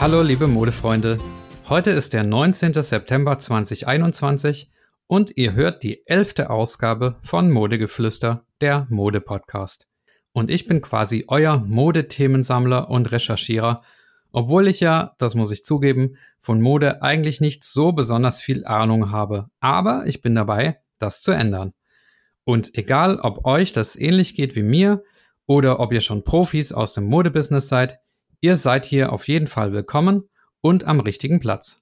Hallo liebe Modefreunde, heute ist der 19. September 2021 und ihr hört die elfte Ausgabe von Modegeflüster, der Mode-Podcast. Und ich bin quasi euer Modethemensammler und Recherchierer, obwohl ich ja, das muss ich zugeben, von Mode eigentlich nicht so besonders viel Ahnung habe. Aber ich bin dabei, das zu ändern. Und egal, ob euch das ähnlich geht wie mir oder ob ihr schon Profis aus dem Modebusiness seid, ihr seid hier auf jeden Fall willkommen und am richtigen Platz.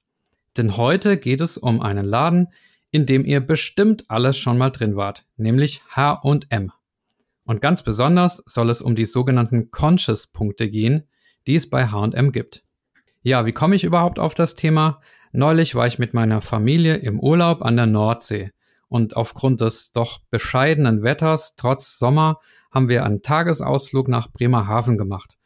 Denn heute geht es um einen Laden, in dem ihr bestimmt alles schon mal drin wart, nämlich H&M. Und ganz besonders soll es um die sogenannten Conscious-Punkte gehen, die es bei H&M gibt. Ja, wie komme ich überhaupt auf das Thema? Neulich war ich mit meiner Familie im Urlaub an der Nordsee und aufgrund des doch bescheidenen Wetters trotz Sommer haben wir einen Tagesausflug nach Bremerhaven gemacht.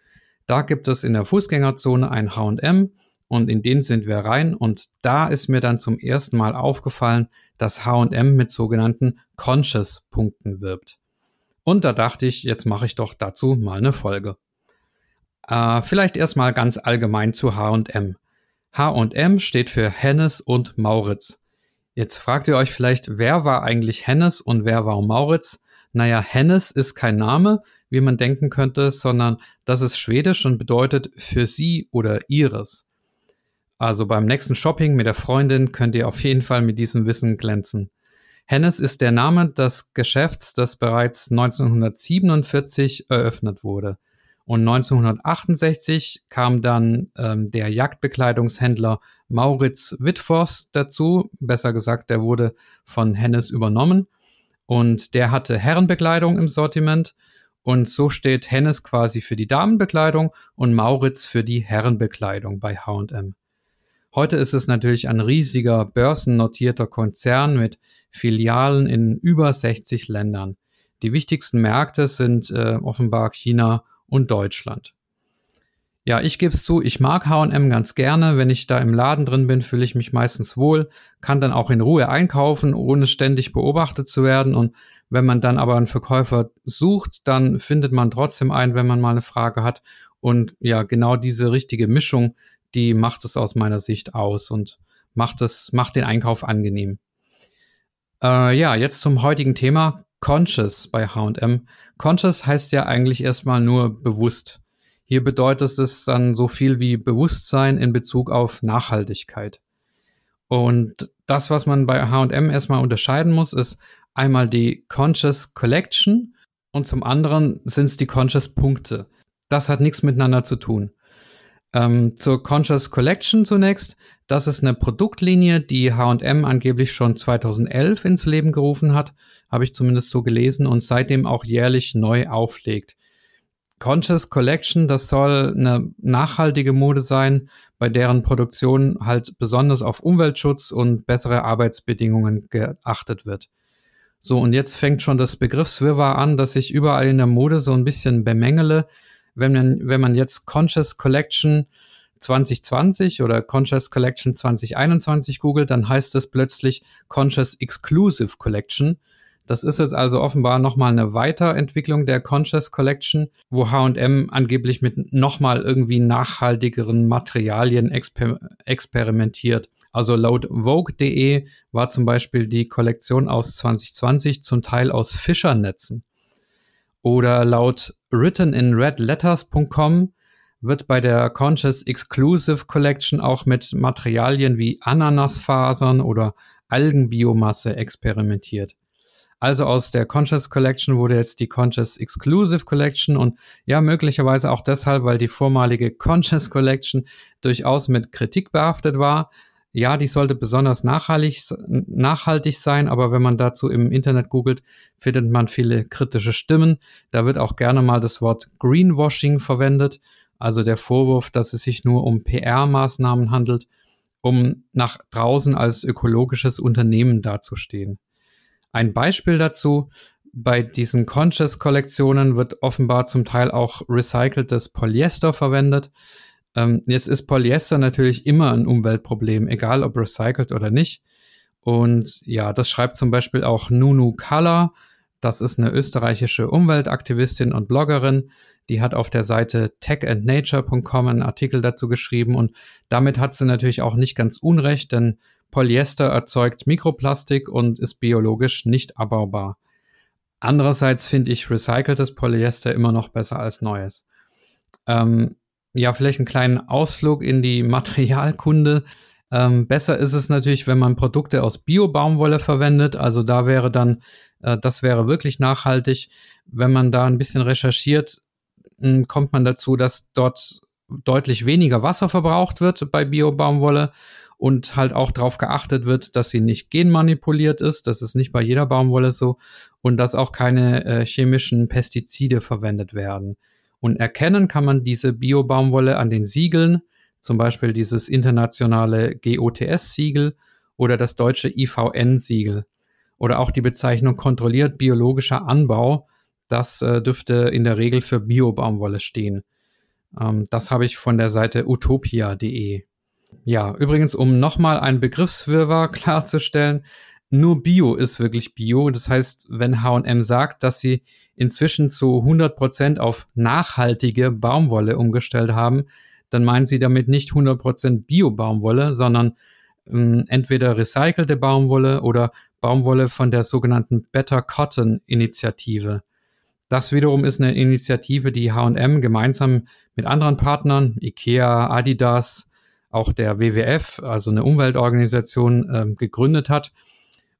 Da gibt es in der Fußgängerzone ein H&M und in den sind wir rein und da ist mir dann zum ersten Mal aufgefallen, dass H&M mit sogenannten Conscious Punkten wirbt. Und da dachte ich, jetzt mache ich doch dazu mal eine Folge. Äh, vielleicht erstmal ganz allgemein zu HM. HM steht für Hennes und Mauritz. Jetzt fragt ihr euch vielleicht, wer war eigentlich Hennes und wer war Mauritz? Naja, Hennes ist kein Name, wie man denken könnte, sondern das ist schwedisch und bedeutet für sie oder ihres. Also beim nächsten Shopping mit der Freundin könnt ihr auf jeden Fall mit diesem Wissen glänzen. Hennes ist der Name des Geschäfts, das bereits 1947 eröffnet wurde. Und 1968 kam dann ähm, der Jagdbekleidungshändler Mauritz Wittfors dazu. Besser gesagt, der wurde von Hennes übernommen. Und der hatte Herrenbekleidung im Sortiment. Und so steht Hennes quasi für die Damenbekleidung und Mauritz für die Herrenbekleidung bei HM. Heute ist es natürlich ein riesiger börsennotierter Konzern mit Filialen in über 60 Ländern. Die wichtigsten Märkte sind äh, offenbar China und Deutschland. Ja, ich gebe es zu, ich mag HM ganz gerne. Wenn ich da im Laden drin bin, fühle ich mich meistens wohl, kann dann auch in Ruhe einkaufen, ohne ständig beobachtet zu werden. Und wenn man dann aber einen Verkäufer sucht, dann findet man trotzdem einen, wenn man mal eine Frage hat. Und ja, genau diese richtige Mischung, die macht es aus meiner Sicht aus und macht es, macht den Einkauf angenehm. Äh, ja, jetzt zum heutigen Thema Conscious bei HM. Conscious heißt ja eigentlich erstmal nur bewusst. Hier bedeutet es dann so viel wie Bewusstsein in Bezug auf Nachhaltigkeit. Und das, was man bei HM erstmal unterscheiden muss, ist einmal die Conscious Collection und zum anderen sind es die Conscious Punkte. Das hat nichts miteinander zu tun. Ähm, zur Conscious Collection zunächst. Das ist eine Produktlinie, die HM angeblich schon 2011 ins Leben gerufen hat, habe ich zumindest so gelesen, und seitdem auch jährlich neu auflegt. Conscious Collection, das soll eine nachhaltige Mode sein, bei deren Produktion halt besonders auf Umweltschutz und bessere Arbeitsbedingungen geachtet wird. So, und jetzt fängt schon das Begriffswirrwarr an, dass ich überall in der Mode so ein bisschen bemängele, wenn man, wenn man jetzt Conscious Collection 2020 oder Conscious Collection 2021 googelt, dann heißt es plötzlich Conscious Exclusive Collection. Das ist jetzt also offenbar nochmal eine Weiterentwicklung der Conscious Collection, wo HM angeblich mit nochmal irgendwie nachhaltigeren Materialien exper experimentiert. Also laut Vogue.de war zum Beispiel die Kollektion aus 2020 zum Teil aus Fischernetzen. Oder laut writteninredletters.com wird bei der Conscious Exclusive Collection auch mit Materialien wie Ananasfasern oder Algenbiomasse experimentiert. Also aus der Conscious Collection wurde jetzt die Conscious Exclusive Collection und ja, möglicherweise auch deshalb, weil die vormalige Conscious Collection durchaus mit Kritik behaftet war, ja, die sollte besonders nachhaltig, nachhaltig sein, aber wenn man dazu im Internet googelt, findet man viele kritische Stimmen. Da wird auch gerne mal das Wort Greenwashing verwendet, also der Vorwurf, dass es sich nur um PR-Maßnahmen handelt, um nach draußen als ökologisches Unternehmen dazustehen. Ein Beispiel dazu, bei diesen Conscious-Kollektionen wird offenbar zum Teil auch recyceltes Polyester verwendet. Ähm, jetzt ist Polyester natürlich immer ein Umweltproblem, egal ob recycelt oder nicht. Und ja, das schreibt zum Beispiel auch Nunu Color. Das ist eine österreichische Umweltaktivistin und Bloggerin. Die hat auf der Seite techandnature.com einen Artikel dazu geschrieben und damit hat sie natürlich auch nicht ganz unrecht, denn Polyester erzeugt Mikroplastik und ist biologisch nicht abbaubar. Andererseits finde ich recyceltes Polyester immer noch besser als neues. Ähm, ja, vielleicht einen kleinen Ausflug in die Materialkunde. Ähm, besser ist es natürlich, wenn man Produkte aus Bio-Baumwolle verwendet. Also da wäre dann, äh, das wäre wirklich nachhaltig. Wenn man da ein bisschen recherchiert, mh, hm, kommt man dazu, dass dort deutlich weniger Wasser verbraucht wird bei Bio-Baumwolle und halt auch darauf geachtet wird, dass sie nicht genmanipuliert ist. Das ist nicht bei jeder Baumwolle so und dass auch keine äh, chemischen Pestizide verwendet werden. Und erkennen kann man diese Bio-Baumwolle an den Siegeln, zum Beispiel dieses internationale GOTS-Siegel oder das deutsche IVN-Siegel oder auch die Bezeichnung kontrolliert biologischer Anbau. Das äh, dürfte in der Regel für Bio-Baumwolle stehen. Ähm, das habe ich von der Seite utopia.de. Ja, übrigens, um nochmal einen Begriffswirrwarr klarzustellen, nur Bio ist wirklich Bio. Das heißt, wenn H&M sagt, dass sie inzwischen zu 100 Prozent auf nachhaltige Baumwolle umgestellt haben, dann meinen sie damit nicht 100% Bio-Baumwolle, sondern ähm, entweder recycelte Baumwolle oder Baumwolle von der sogenannten Better Cotton Initiative. Das wiederum ist eine Initiative, die H&M gemeinsam mit anderen Partnern, IKEA, Adidas, auch der WWF, also eine Umweltorganisation, äh, gegründet hat.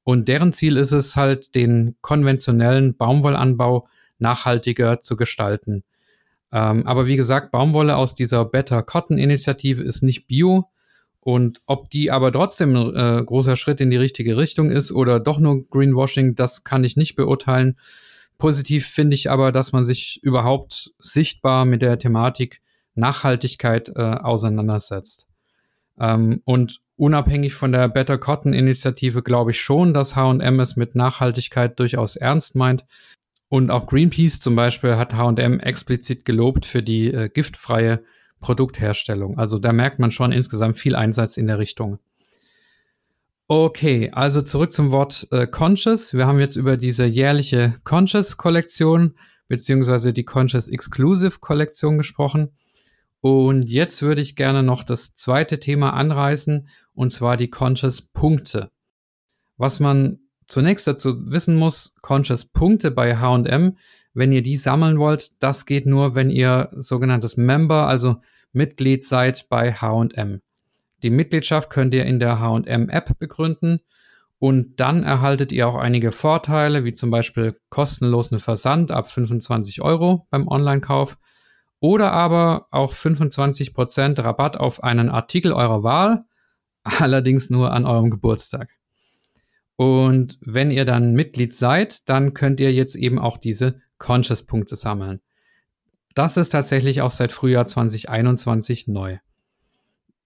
Und deren Ziel ist es halt, den konventionellen Baumwollanbau nachhaltiger zu gestalten. Ähm, aber wie gesagt, Baumwolle aus dieser Better Cotton Initiative ist nicht bio. Und ob die aber trotzdem ein äh, großer Schritt in die richtige Richtung ist oder doch nur Greenwashing, das kann ich nicht beurteilen. Positiv finde ich aber, dass man sich überhaupt sichtbar mit der Thematik Nachhaltigkeit äh, auseinandersetzt. Ähm, und unabhängig von der Better Cotton Initiative glaube ich schon, dass H&M es mit Nachhaltigkeit durchaus ernst meint. Und auch Greenpeace zum Beispiel hat H&M explizit gelobt für die äh, giftfreie Produktherstellung. Also da merkt man schon insgesamt viel Einsatz in der Richtung. Okay, also zurück zum Wort äh, Conscious. Wir haben jetzt über diese jährliche Conscious-Kollektion beziehungsweise die Conscious Exclusive-Kollektion gesprochen. Und jetzt würde ich gerne noch das zweite Thema anreißen, und zwar die Conscious Punkte. Was man zunächst dazu wissen muss, Conscious Punkte bei H&M, wenn ihr die sammeln wollt, das geht nur, wenn ihr sogenanntes Member, also Mitglied seid bei H&M. Die Mitgliedschaft könnt ihr in der H&M App begründen und dann erhaltet ihr auch einige Vorteile, wie zum Beispiel kostenlosen Versand ab 25 Euro beim Online-Kauf oder aber auch 25% Rabatt auf einen Artikel eurer Wahl, allerdings nur an eurem Geburtstag. Und wenn ihr dann Mitglied seid, dann könnt ihr jetzt eben auch diese Conscious-Punkte sammeln. Das ist tatsächlich auch seit Frühjahr 2021 neu.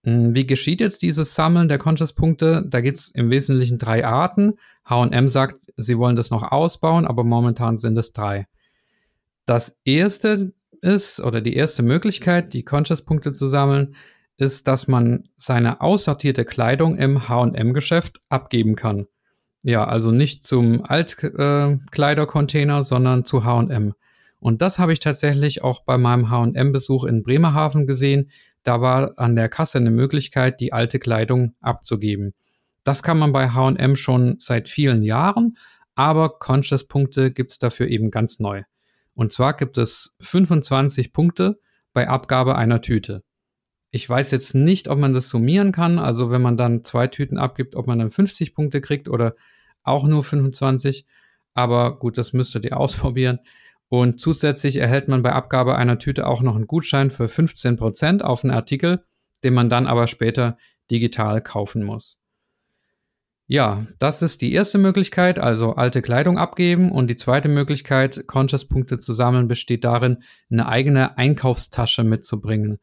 Hm, wie geschieht jetzt dieses Sammeln der Conscious-Punkte? Da gibt es im Wesentlichen drei Arten. HM sagt, sie wollen das noch ausbauen, aber momentan sind es drei. Das erste ist oder die erste Möglichkeit, die Conscious-Punkte zu sammeln, ist, dass man seine aussortierte Kleidung im HM-Geschäft abgeben kann. Ja, also nicht zum Altkleidercontainer, äh, sondern zu HM. Und das habe ich tatsächlich auch bei meinem HM-Besuch in Bremerhaven gesehen. Da war an der Kasse eine Möglichkeit, die alte Kleidung abzugeben. Das kann man bei HM schon seit vielen Jahren, aber Conscious-Punkte gibt es dafür eben ganz neu. Und zwar gibt es 25 Punkte bei Abgabe einer Tüte. Ich weiß jetzt nicht, ob man das summieren kann. Also wenn man dann zwei Tüten abgibt, ob man dann 50 Punkte kriegt oder auch nur 25. Aber gut, das müsstet ihr ausprobieren. Und zusätzlich erhält man bei Abgabe einer Tüte auch noch einen Gutschein für 15% auf einen Artikel, den man dann aber später digital kaufen muss. Ja, das ist die erste Möglichkeit, also alte Kleidung abgeben. Und die zweite Möglichkeit, Conscious-Punkte zu sammeln, besteht darin, eine eigene Einkaufstasche mitzubringen,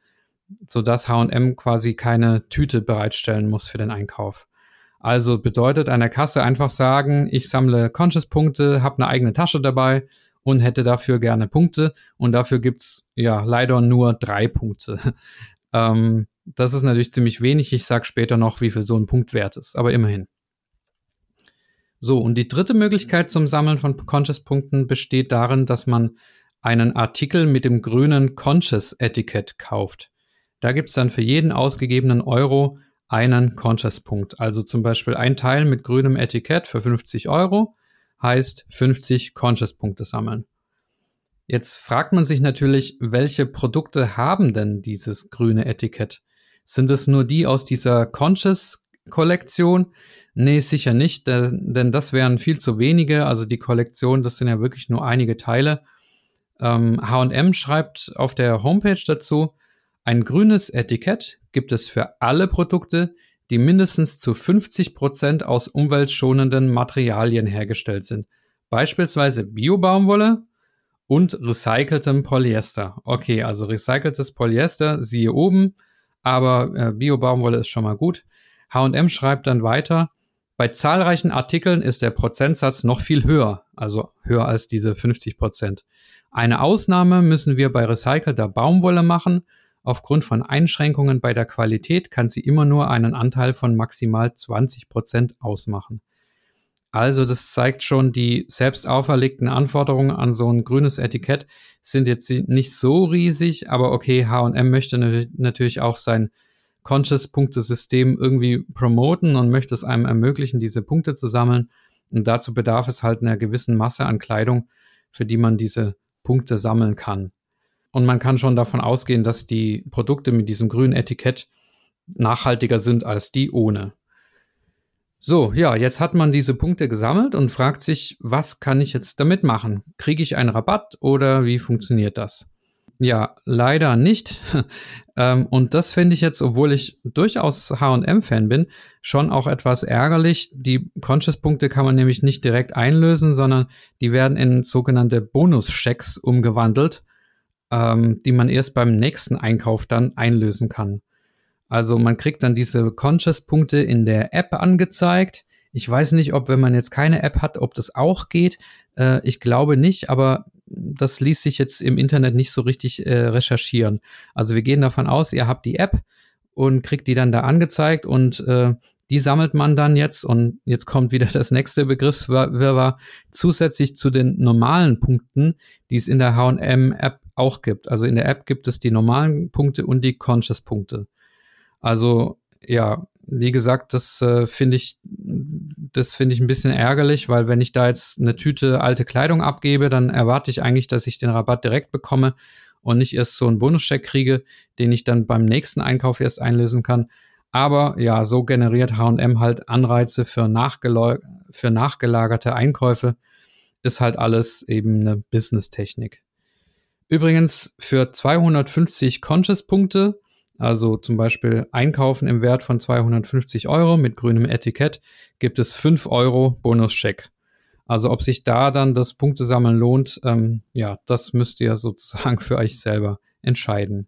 sodass HM quasi keine Tüte bereitstellen muss für den Einkauf. Also bedeutet an der Kasse einfach sagen, ich sammle Conscious-Punkte, habe eine eigene Tasche dabei und hätte dafür gerne Punkte. Und dafür gibt's ja leider nur drei Punkte. ähm, das ist natürlich ziemlich wenig. Ich sage später noch, wie viel so ein Punkt wert ist, aber immerhin. So, und die dritte Möglichkeit zum Sammeln von Conscious-Punkten besteht darin, dass man einen Artikel mit dem grünen Conscious-Etikett kauft. Da gibt es dann für jeden ausgegebenen Euro einen Conscious-Punkt. Also zum Beispiel ein Teil mit grünem Etikett für 50 Euro heißt 50 Conscious-Punkte sammeln. Jetzt fragt man sich natürlich, welche Produkte haben denn dieses grüne Etikett? Sind es nur die aus dieser Conscious-Kollektion? Nee, sicher nicht, denn das wären viel zu wenige. Also die Kollektion, das sind ja wirklich nur einige Teile. HM schreibt auf der Homepage dazu, ein grünes Etikett gibt es für alle Produkte, die mindestens zu 50 Prozent aus umweltschonenden Materialien hergestellt sind. Beispielsweise Biobaumwolle und recyceltem Polyester. Okay, also recyceltes Polyester, siehe oben, aber äh, Biobaumwolle ist schon mal gut. HM schreibt dann weiter, bei zahlreichen Artikeln ist der Prozentsatz noch viel höher, also höher als diese 50 Prozent. Eine Ausnahme müssen wir bei recycelter Baumwolle machen. Aufgrund von Einschränkungen bei der Qualität kann sie immer nur einen Anteil von maximal 20 Prozent ausmachen. Also das zeigt schon, die selbst auferlegten Anforderungen an so ein grünes Etikett sind jetzt nicht so riesig, aber okay, H&M möchte natürlich auch sein Conscious-Punktesystem irgendwie promoten und möchte es einem ermöglichen, diese Punkte zu sammeln. Und dazu bedarf es halt einer gewissen Masse an Kleidung, für die man diese Punkte sammeln kann. Und man kann schon davon ausgehen, dass die Produkte mit diesem grünen Etikett nachhaltiger sind als die ohne. So, ja, jetzt hat man diese Punkte gesammelt und fragt sich, was kann ich jetzt damit machen? Kriege ich einen Rabatt oder wie funktioniert das? Ja, leider nicht. Ähm, und das finde ich jetzt, obwohl ich durchaus HM-Fan bin, schon auch etwas ärgerlich. Die Conscious-Punkte kann man nämlich nicht direkt einlösen, sondern die werden in sogenannte Bonus-Schecks umgewandelt, ähm, die man erst beim nächsten Einkauf dann einlösen kann. Also man kriegt dann diese Conscious-Punkte in der App angezeigt. Ich weiß nicht, ob wenn man jetzt keine App hat, ob das auch geht. Äh, ich glaube nicht, aber das ließ sich jetzt im Internet nicht so richtig äh, recherchieren. Also wir gehen davon aus, ihr habt die App und kriegt die dann da angezeigt und äh, die sammelt man dann jetzt und jetzt kommt wieder das nächste Begriffswirrwarr zusätzlich zu den normalen Punkten, die es in der H&M-App auch gibt. Also in der App gibt es die normalen Punkte und die Conscious-Punkte. Also ja, wie gesagt, das äh, finde ich, das finde ich ein bisschen ärgerlich, weil wenn ich da jetzt eine Tüte alte Kleidung abgebe, dann erwarte ich eigentlich, dass ich den Rabatt direkt bekomme und nicht erst so einen Bonuscheck kriege, den ich dann beim nächsten Einkauf erst einlösen kann. Aber ja, so generiert H&M halt Anreize für, für nachgelagerte Einkäufe. Ist halt alles eben eine Business-Technik. Übrigens, für 250 Conscious-Punkte also zum Beispiel einkaufen im Wert von 250 Euro mit grünem Etikett gibt es 5 Euro Bonuscheck. Also ob sich da dann das Punktesammeln lohnt, ähm, ja, das müsst ihr sozusagen für euch selber entscheiden.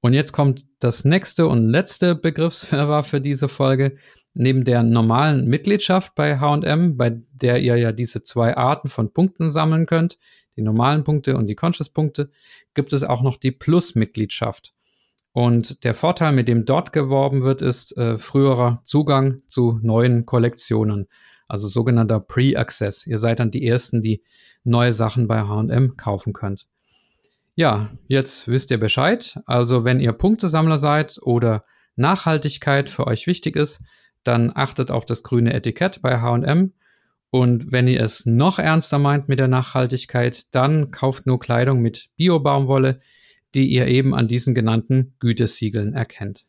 Und jetzt kommt das nächste und letzte Begriffswirrwarr für diese Folge. Neben der normalen Mitgliedschaft bei H&M, bei der ihr ja diese zwei Arten von Punkten sammeln könnt, die normalen Punkte und die Conscious-Punkte, gibt es auch noch die Plus-Mitgliedschaft. Und der Vorteil, mit dem dort geworben wird, ist äh, früherer Zugang zu neuen Kollektionen, also sogenannter Pre-Access. Ihr seid dann die Ersten, die neue Sachen bei HM kaufen könnt. Ja, jetzt wisst ihr Bescheid. Also wenn ihr Punktesammler seid oder Nachhaltigkeit für euch wichtig ist, dann achtet auf das grüne Etikett bei HM. Und wenn ihr es noch ernster meint mit der Nachhaltigkeit, dann kauft nur Kleidung mit Bio-Baumwolle, die ihr eben an diesen genannten Gütesiegeln erkennt.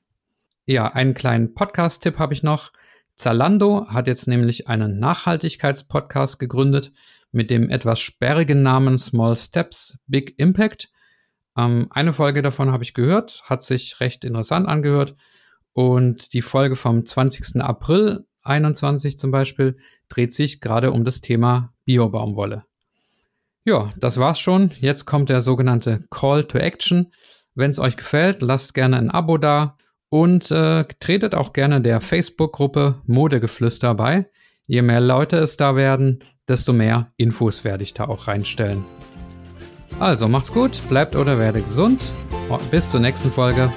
Ja, einen kleinen Podcast-Tipp habe ich noch. Zalando hat jetzt nämlich einen Nachhaltigkeitspodcast gegründet mit dem etwas sperrigen Namen Small Steps, Big Impact. Ähm, eine Folge davon habe ich gehört, hat sich recht interessant angehört. Und die Folge vom 20. April 21 zum Beispiel dreht sich gerade um das Thema Biobaumwolle. Ja, das war's schon. Jetzt kommt der sogenannte Call to Action. Wenn es euch gefällt, lasst gerne ein Abo da und äh, tretet auch gerne der Facebook-Gruppe Modegeflüster bei. Je mehr Leute es da werden, desto mehr Infos werde ich da auch reinstellen. Also macht's gut, bleibt oder werdet gesund. Bis zur nächsten Folge.